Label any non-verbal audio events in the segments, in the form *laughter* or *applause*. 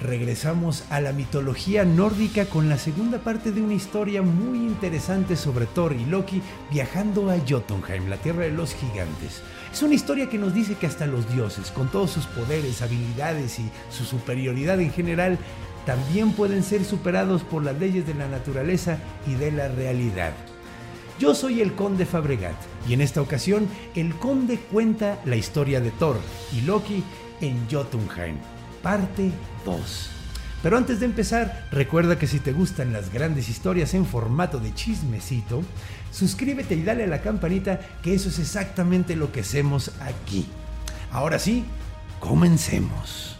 Regresamos a la mitología nórdica con la segunda parte de una historia muy interesante sobre Thor y Loki viajando a Jotunheim, la tierra de los gigantes. Es una historia que nos dice que hasta los dioses, con todos sus poderes, habilidades y su superioridad en general, también pueden ser superados por las leyes de la naturaleza y de la realidad. Yo soy el conde Fabregat y en esta ocasión el conde cuenta la historia de Thor y Loki en Jotunheim, parte 2. Pero antes de empezar, recuerda que si te gustan las grandes historias en formato de chismecito, suscríbete y dale a la campanita que eso es exactamente lo que hacemos aquí. Ahora sí, comencemos.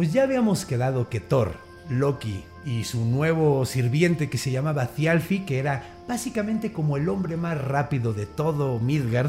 Pues ya habíamos quedado que Thor, Loki y su nuevo sirviente que se llamaba Thialfi, que era básicamente como el hombre más rápido de todo Midgard,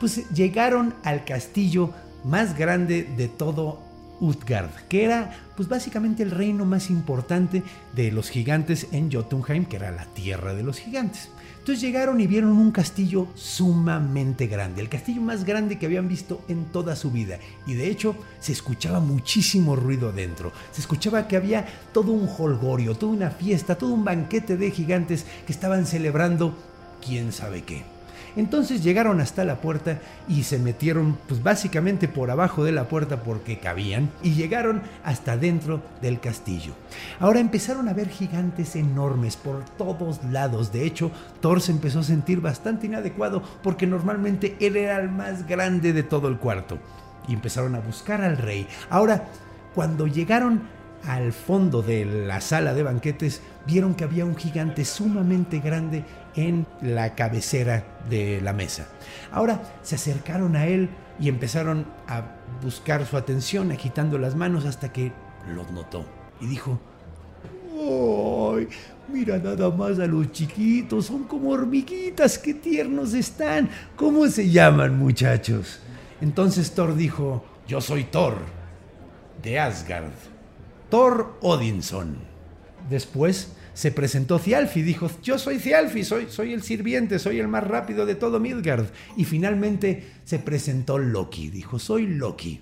pues llegaron al castillo más grande de todo Utgard, que era pues básicamente el reino más importante de los gigantes en Jotunheim, que era la tierra de los gigantes. Entonces llegaron y vieron un castillo sumamente grande, el castillo más grande que habían visto en toda su vida. Y de hecho se escuchaba muchísimo ruido dentro. Se escuchaba que había todo un holgorio, toda una fiesta, todo un banquete de gigantes que estaban celebrando quién sabe qué. Entonces llegaron hasta la puerta y se metieron pues básicamente por abajo de la puerta porque cabían y llegaron hasta dentro del castillo. Ahora empezaron a ver gigantes enormes por todos lados. De hecho, Thor se empezó a sentir bastante inadecuado porque normalmente él era el más grande de todo el cuarto. Y empezaron a buscar al rey. Ahora, cuando llegaron al fondo de la sala de banquetes, vieron que había un gigante sumamente grande en la cabecera de la mesa. Ahora se acercaron a él y empezaron a buscar su atención, agitando las manos hasta que los notó y dijo, ¡Ay! Mira nada más a los chiquitos, son como hormiguitas, qué tiernos están. ¿Cómo se llaman, muchachos? Entonces Thor dijo, yo soy Thor, de Asgard, Thor Odinson. Después se presentó Thialfi, dijo, yo soy Thialfi, soy, soy el sirviente, soy el más rápido de todo Midgard. Y finalmente se presentó Loki, dijo, soy Loki,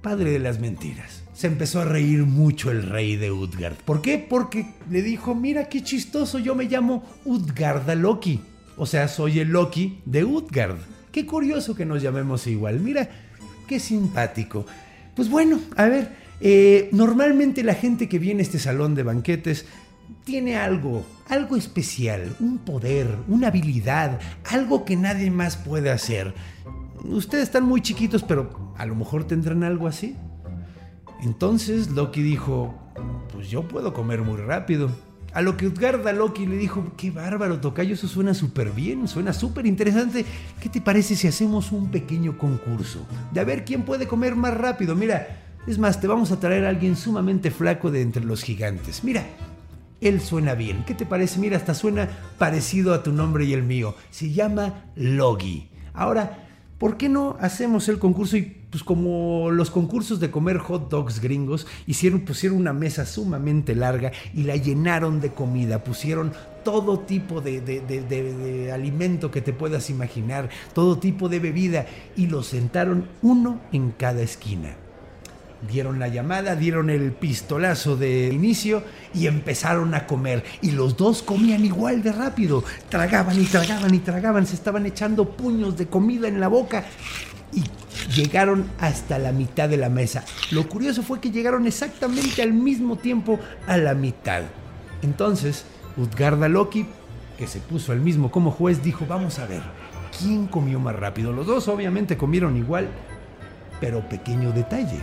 padre de las mentiras. Se empezó a reír mucho el rey de Utgard. ¿Por qué? Porque le dijo, mira qué chistoso, yo me llamo Utgarda Loki. O sea, soy el Loki de Utgard. Qué curioso que nos llamemos igual. Mira, qué simpático. Pues bueno, a ver, eh, normalmente la gente que viene a este salón de banquetes tiene algo, algo especial, un poder, una habilidad, algo que nadie más puede hacer. Ustedes están muy chiquitos, pero a lo mejor tendrán algo así. Entonces Loki dijo, pues yo puedo comer muy rápido. A lo que Utgarda Loki le dijo, qué bárbaro, Tocayo, eso suena súper bien, suena súper interesante. ¿Qué te parece si hacemos un pequeño concurso? De a ver quién puede comer más rápido. Mira, es más, te vamos a traer a alguien sumamente flaco de entre los gigantes. Mira, él suena bien. ¿Qué te parece? Mira, hasta suena parecido a tu nombre y el mío. Se llama Logi. Ahora, ¿por qué no hacemos el concurso y pues como los concursos de comer hot dogs gringos hicieron pusieron una mesa sumamente larga y la llenaron de comida, pusieron todo tipo de, de, de, de, alimento que te puedas imaginar, todo tipo de bebida y los sentaron uno en cada esquina dieron la llamada, dieron el pistolazo de inicio y empezaron a comer. Y los dos comían igual de rápido. Tragaban y tragaban y tragaban. Se estaban echando puños de comida en la boca. Y llegaron hasta la mitad de la mesa. Lo curioso fue que llegaron exactamente al mismo tiempo a la mitad. Entonces, Utgarda Loki, que se puso al mismo como juez, dijo, vamos a ver, quién comió más rápido. Los dos obviamente comieron igual, pero pequeño detalle.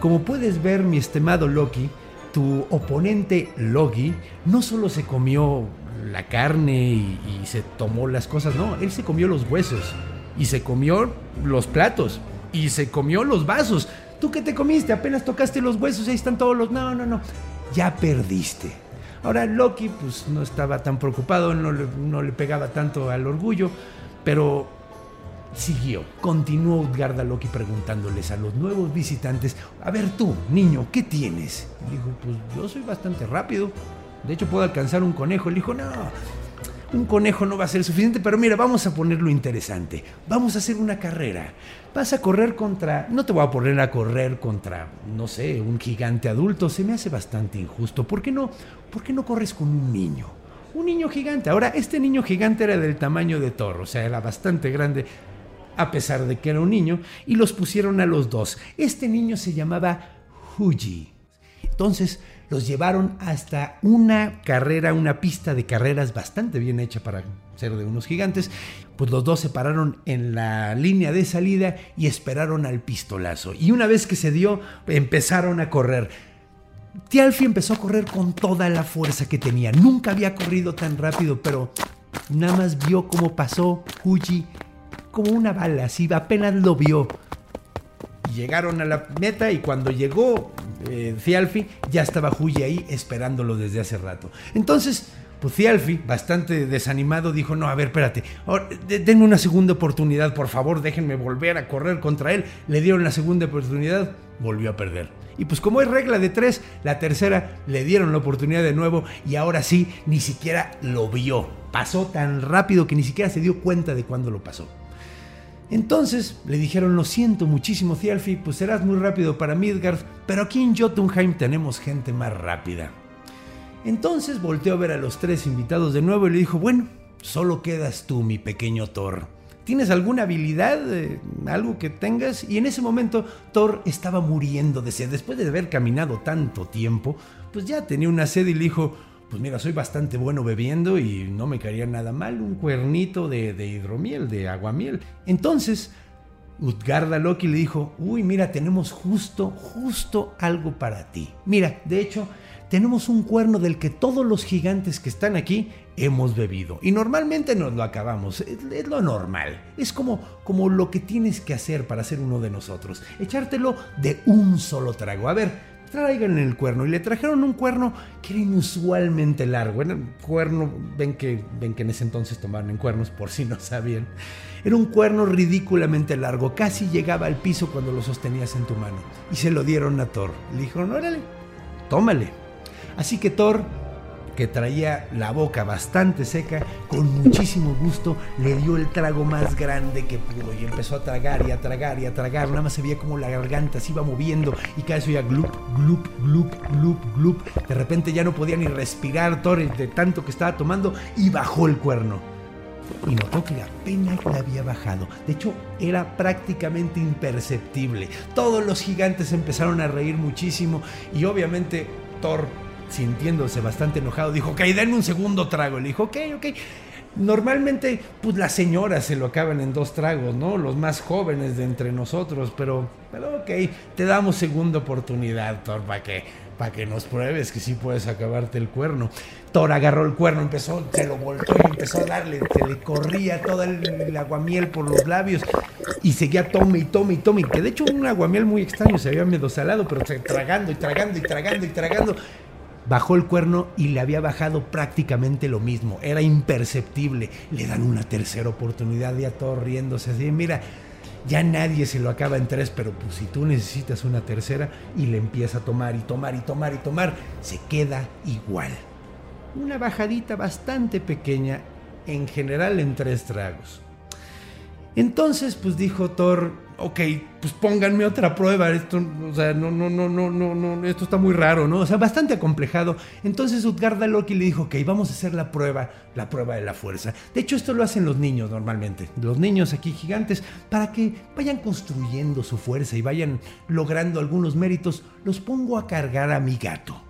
Como puedes ver, mi estimado Loki, tu oponente Loki no solo se comió la carne y, se tomó las cosas, no, él se comió los huesos y se comió los platos y se comió los vasos. ¿Tú qué te comiste? Apenas tocaste los huesos, ahí están todos los... No, no, no, ya perdiste. Ahora Loki pues no estaba tan preocupado, no le pegaba tanto al orgullo, pero siguió. Continuó Utgarda Loki preguntándoles a los nuevos visitantes, a ver tú, niño, ¿qué tienes? Y dijo, pues yo soy bastante rápido. De hecho puedo alcanzar un conejo. Le dijo, no, un conejo no va a ser suficiente, pero mira, vamos a ponerlo interesante. Vamos a hacer una carrera. Vas a correr contra... No te voy a poner a correr contra, no sé, un gigante adulto. Se me hace bastante injusto. ¿Por qué no, por qué no corres con un niño? Un niño gigante. Ahora, este niño gigante era del tamaño de Thor, o sea, era bastante grande a pesar de que era un niño, y los pusieron a los dos. Este niño se llamaba Huji. Entonces los llevaron hasta una carrera, una pista de carreras bastante bien hecha para ser de unos gigantes. Pues los dos se pararon en la línea de salida y esperaron al pistolazo. Y una vez que se dio, empezaron a correr. Tialfi empezó a correr con toda la fuerza que tenía. Nunca había corrido tan rápido, pero nada más vio cómo pasó Huji como una bala, así apenas lo vio. Llegaron a la meta y cuando llegó eh, Thialfi, ya estaba Huyi ahí esperándolo desde hace rato. Entonces, pues Thialfi, bastante desanimado, dijo, no, a ver, espérate, denme una segunda oportunidad, por favor, déjenme volver a correr contra él. Le dieron la segunda oportunidad, volvió a perder. Y pues como es regla de tres, la tercera le dieron la oportunidad de nuevo y ahora sí, ni siquiera lo vio. Pasó tan rápido que ni siquiera se dio cuenta de cuándo lo pasó. Entonces le dijeron, lo siento muchísimo, Thialfi, pues serás muy rápido para Midgard, pero aquí en Jotunheim tenemos gente más rápida. Entonces volteó a ver a los tres invitados de nuevo y le dijo, bueno, solo quedas tú, mi pequeño Thor. ¿Tienes alguna habilidad, eh, algo que tengas? Y en ese momento Thor estaba muriendo de sed. Después de haber caminado tanto tiempo, pues ya tenía una sed y le dijo, pues mira, soy bastante bueno bebiendo y no me caería nada mal un cuernito de, hidromiel, de aguamiel. Entonces, Utgarda Loki le dijo, uy, mira, tenemos justo, justo algo para ti. Mira, de hecho, tenemos un cuerno del que todos los gigantes que están aquí hemos bebido. Y normalmente nos lo acabamos. Es, lo normal. Es como, como lo que tienes que hacer para ser uno de nosotros. Echártelo de un solo trago. A ver, traigan el cuerno. Y le trajeron un cuerno que era inusualmente largo. Era un cuerno, ven que, ven que en ese entonces tomaban en cuernos, por si no sabían. Era un cuerno ridículamente largo, casi llegaba al piso cuando lo sostenías en tu mano. Y se lo dieron a Thor. Le dijeron, órale, tómale. Así que Thor que traía la boca bastante seca, con muchísimo gusto le dio el trago más grande que pudo y empezó a tragar y a tragar y a tragar. Nada más se veía como la garganta se iba moviendo y cada vez oía glup, glup, glup, glup, glup. De repente ya no podía ni respirar Torres de tanto que estaba tomando y bajó el cuerno. Y notó que la pena le había bajado. De hecho, era prácticamente imperceptible. Todos los gigantes empezaron a reír muchísimo y obviamente Thor sintiéndose bastante enojado, dijo, ok, denme un segundo trago. Le dijo, ok, ok. Normalmente, pues las señoras se lo acaban en dos tragos, ¿no? Los más jóvenes de entre nosotros, pero, pero ok, te damos segunda oportunidad, Thor, para que, para que nos pruebes que sí puedes acabarte el cuerno. Thor agarró el cuerno, empezó, se lo voltó y empezó a darle, se le corría todo el, el, aguamiel por los labios y seguía tome y tome y tome, que de hecho un aguamiel muy extraño, se había medio salado, pero tragando y tragando y tragando y tragando bajó el cuerno y le había bajado prácticamente lo mismo. Era imperceptible. Le dan una tercera oportunidad y a todos riéndose así. Mira, ya nadie se lo acaba en tres, pero pues si tú necesitas una tercera y le empieza a tomar y tomar y tomar y tomar, se queda igual. Una bajadita bastante pequeña, en general en tres tragos. Entonces, pues dijo Thor, ok, pues pónganme otra prueba, esto, o sea, no, no, no, no, no, no, esto está muy raro, ¿no? O sea, bastante acomplejado. Entonces Utgarda Loki le dijo, ok, vamos a hacer la prueba, la prueba de la fuerza. De hecho, esto lo hacen los niños normalmente, los niños aquí gigantes, para que vayan construyendo su fuerza y vayan logrando algunos méritos, los pongo a cargar a mi gato.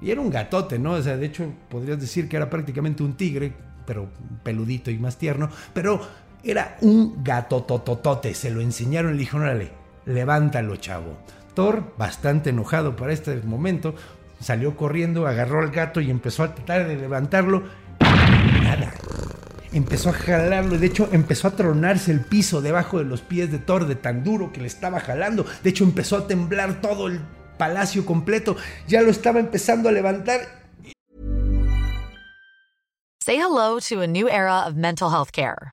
Y era un gatote, ¿no? O sea, de hecho, podrías decir que era prácticamente un tigre, pero peludito y más tierno, pero Era un gato tototote. Se lo enseñaron y le dijeron, órale, levántalo, chavo. Thor, bastante enojado para este momento, salió corriendo, agarró al gato y empezó a tratar de levantarlo. Nada. Empezó a jalarlo de hecho empezó a tronarse el piso debajo de los pies de Thor de tan duro que le estaba jalando. De hecho empezó a temblar todo el palacio completo. Ya lo estaba empezando a levantar. Say hello to a new era of mental health care.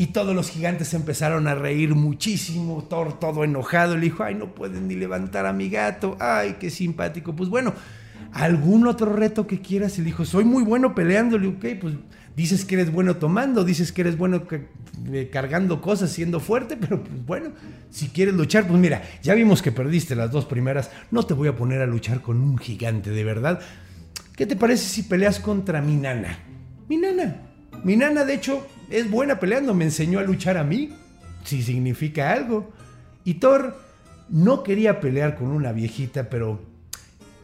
Y todos los gigantes empezaron a reír muchísimo. Thor todo enojado le dijo, ay, no pueden ni levantar a mi gato. Ay, qué simpático. Pues bueno, algún otro reto que quieras. Y le dijo, soy muy bueno peleando. Le digo, ok, pues dices que eres bueno tomando, dices que eres bueno eh, cargando cosas, siendo fuerte, pero pues bueno, si quieres luchar, pues mira, ya vimos que perdiste las dos primeras. No te voy a poner a luchar con un gigante, de verdad. ¿Qué te parece si peleas contra mi nana? Mi nana. Mi nana, de hecho, es buena peleando, me enseñó a luchar a mí, si significa algo. Y Thor no quería pelear con una viejita, pero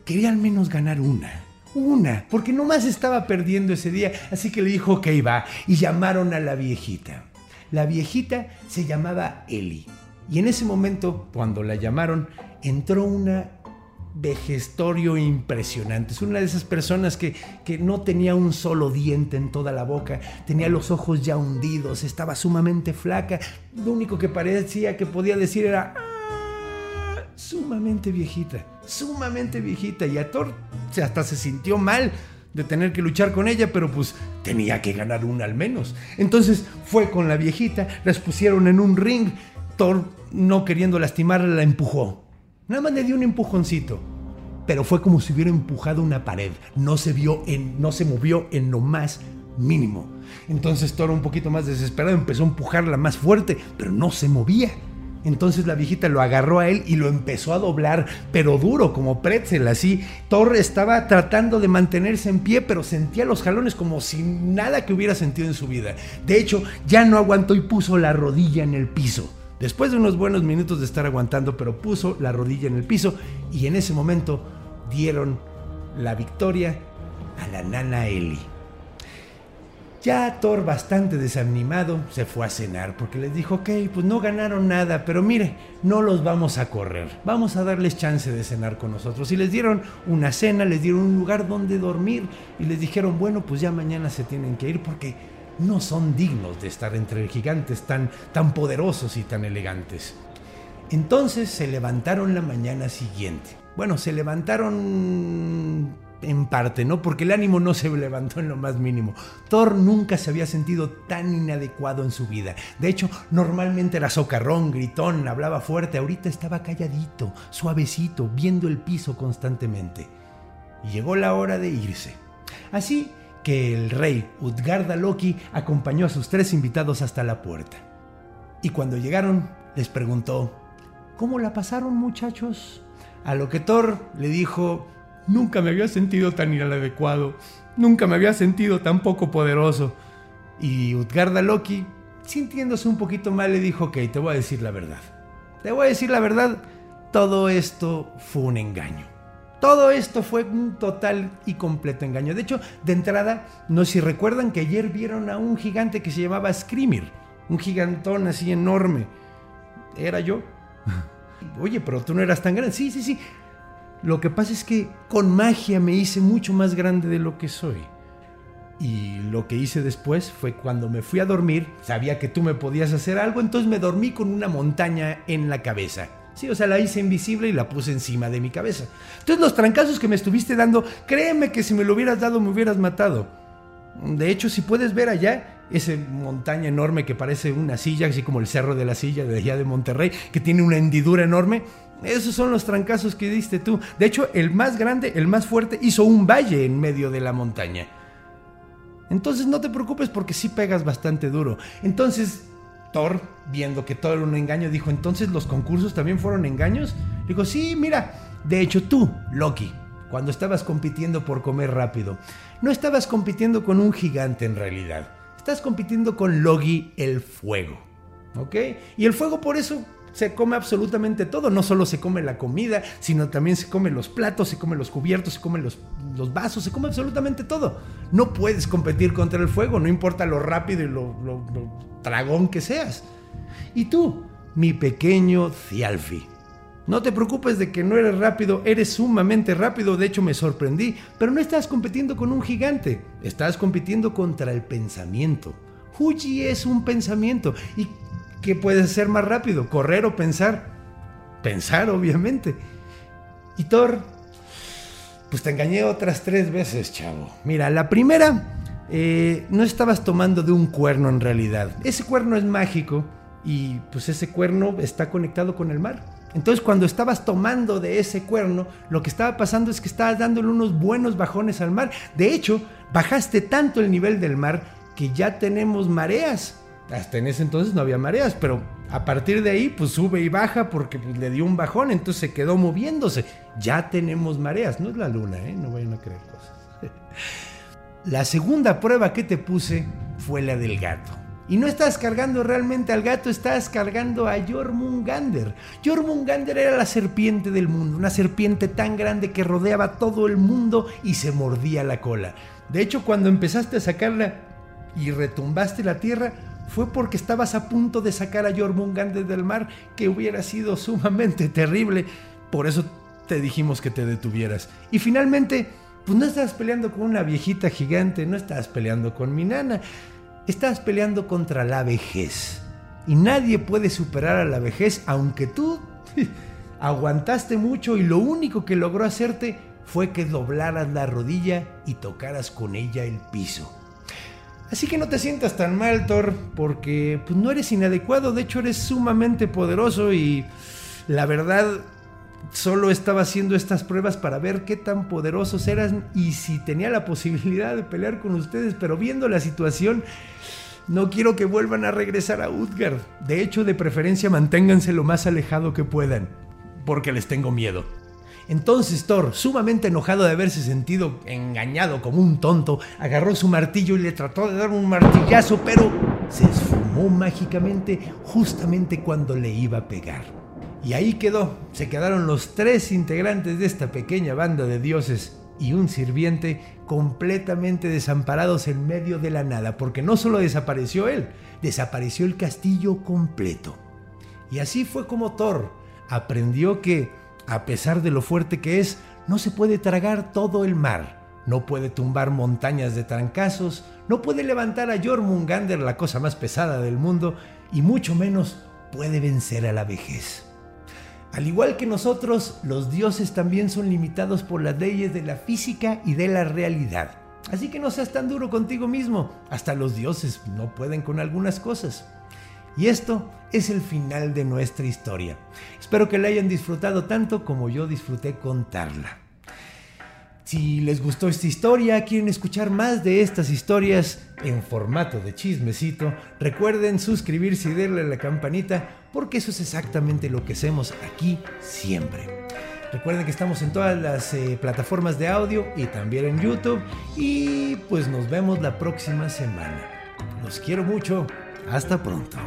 quería al menos ganar una. Una, porque nomás estaba perdiendo ese día, así que le dijo, ok, va, y llamaron a la viejita. La viejita se llamaba Eli. Y en ese momento, cuando la llamaron, entró una vejestorio impresionante. Es una de esas personas que, que, no tenía un solo diente en toda la boca, tenía los ojos ya hundidos, estaba sumamente flaca. Lo único que parecía que podía decir era "Ah", sumamente viejita, sumamente viejita. Y a Thor hasta se sintió mal de tener que luchar con ella, pero pues tenía que ganar una al menos. Entonces fue con la viejita, las pusieron en un ring. Thor, no queriendo lastimarla, la empujó Nada más le dio un empujoncito. Pero fue como si hubiera empujado una pared. No se vio en, no se movió en lo más mínimo. Entonces Toro un poquito más desesperado empezó a empujarla más fuerte, pero no se movía. Entonces la viejita lo agarró a él y lo empezó a doblar, pero duro, como pretzel, así. Thor estaba tratando de mantenerse en pie, pero sentía los jalones como si nada que hubiera sentido en su vida. De hecho, ya no aguantó y puso la rodilla en el piso. Después de unos buenos minutos de estar aguantando, pero puso la rodilla en el piso y en ese momento dieron la victoria a la nana Eli. Ya Thor, bastante desanimado, se fue a cenar porque les dijo, ok, pues no ganaron nada, pero mire, no los vamos a correr, vamos a darles chance de cenar con nosotros. Y les dieron una cena, les dieron un lugar donde dormir y les dijeron, bueno, pues ya mañana se tienen que ir porque no son dignos de estar entre gigantes tan, tan poderosos y tan elegantes. Entonces se levantaron la mañana siguiente. Bueno, se levantaron en parte, ¿no? Porque el ánimo no se *laughs* levantó en lo más mínimo. Thor nunca se había sentido tan inadecuado en su vida. De hecho, normalmente era socarrón, gritón, hablaba fuerte. Ahorita estaba calladito, suavecito, viendo el piso constantemente. Y llegó la hora de irse. Así que el rey Utgarda Loki acompañó a sus tres invitados hasta la puerta. Y cuando llegaron, les preguntó, ¿Cómo la pasaron muchachos? A lo que Thor le dijo, Nunca me había sentido tan inadecuado, nunca me había sentido tan poco poderoso. Y Utgarda Loki, sintiéndose un poquito mal, le dijo, ok, te voy a decir la verdad. Te voy a decir la verdad, todo esto fue un engaño. Todo esto fue un total y completo engaño. De hecho, de entrada, no sé si recuerdan que ayer vieron a un gigante que se llamaba Screamer, un gigantón así enorme. ¿Era yo? *laughs* Oye, pero tú no eras tan grande. Sí, sí, sí. Lo que pasa es que con magia me hice mucho más grande de lo que soy. Y lo que hice después fue cuando me fui a dormir, sabía que tú me podías hacer algo, entonces me dormí con una montaña en la cabeza. Sí, o sea, la hice invisible y la puse encima de mi cabeza. Entonces los trancazos que me estuviste dando, créeme que si me lo hubieras dado me hubieras matado. De hecho, si puedes ver allá, esa montaña enorme que parece una silla, así como el cerro de la silla de allá de Monterrey, que tiene una hendidura enorme, esos son los trancazos que diste tú. De hecho, el más grande, el más fuerte, hizo un valle en medio de la montaña. Entonces no te preocupes porque sí pegas bastante duro. Entonces, Viendo que todo era un engaño, dijo, entonces los concursos también fueron engaños. Dijo, sí, mira, de hecho tú, Loki, cuando estabas compitiendo por comer rápido, no estabas compitiendo con un gigante en realidad. Estás compitiendo con Loki el fuego. ¿Ok? Y el fuego por eso se come absolutamente todo. No solo se come la comida, sino también se come los platos, se come los cubiertos, se come los, los vasos, se come absolutamente todo. No puedes competir contra el fuego, no importa lo rápido y lo, lo, que seas. Y tú, mi pequeño Cialfi. No te preocupes de que no eres rápido, eres sumamente rápido, de hecho me sorprendí, pero no estás compitiendo con un gigante, estás compitiendo contra el pensamiento. Fuji es un pensamiento y ¿qué puedes hacer más rápido? ¿Correr o pensar? Pensar, obviamente. Y Thor, pues te engañé otras tres veces, chavo. Mira, la primera, eh, no estabas tomando de un cuerno en realidad. Ese cuerno es mágico y pues ese cuerno está conectado con el mar. Entonces cuando estabas tomando de ese cuerno, lo que estaba pasando es que estabas dándole unos buenos bajones al mar. De hecho, bajaste tanto el nivel del mar que ya tenemos mareas. Hasta en ese entonces no había mareas, pero a partir de ahí pues sube y baja porque pues, le dio un bajón, entonces se quedó moviéndose. Ya tenemos mareas, no es la luna, ¿eh? no vayan a creer cosas. *laughs* La segunda prueba que te puse fue la del gato. Y no estás cargando realmente al gato, estás cargando a Jormungander. Jormungander era la serpiente del mundo, una serpiente tan grande que rodeaba todo el mundo y se mordía la cola. De hecho, cuando empezaste a sacarla y retumbaste la tierra, fue porque estabas a punto de sacar a Jormungander del mar, que hubiera sido sumamente terrible. Por eso te dijimos que te detuvieras. Y finalmente pues no estás peleando con una viejita gigante, no estás peleando con mi nana, estás peleando contra la vejez. Y nadie puede superar a la vejez, aunque tú *laughs* aguantaste mucho y lo único que logró hacerte fue que doblaras la rodilla y tocaras con ella el piso. Así que no te sientas tan mal, Thor, porque pues, no eres inadecuado, de hecho eres sumamente poderoso y la verdad solo estaba haciendo estas pruebas para ver qué tan poderosos eran y si tenía la *laughs* posibilidad de pelear con ustedes, pero viendo la situación, no quiero que vuelvan a regresar a Utgard. De hecho, de preferencia manténganse lo más alejado que puedan, porque les tengo miedo. Entonces Thor, sumamente enojado de haberse sentido engañado como un tonto, agarró su martillo y le trató de dar un martillazo, pero se esfumó mágicamente justamente cuando le iba a pegar. Y ahí quedó, se quedaron los tres integrantes de esta pequeña banda de dioses y un sirviente completamente desamparados en medio de la nada, porque no solo desapareció él, desapareció el castillo completo. Y así fue como Thor aprendió que, a pesar de lo fuerte que es, no se puede tragar todo el mar, no puede tumbar montañas de trancazos, no puede levantar a Jormungander, la cosa más pesada del mundo, y mucho menos puede vencer a la vejez. Al igual que nosotros, los dioses también son limitados por las leyes de la física y de la realidad. Así que no seas tan duro contigo mismo. Hasta los dioses no pueden con algunas cosas. Y esto es el final de nuestra historia. Espero que la hayan disfrutado tanto como yo disfruté contarla. Si les gustó esta historia, quieren escuchar más de estas historias en formato de chismecito, recuerden suscribirse y darle a la campanita porque eso es exactamente lo que hacemos aquí siempre. Recuerden que estamos en todas las eh, plataformas de audio y también en YouTube y pues nos vemos la próxima semana. Los quiero mucho. Hasta pronto.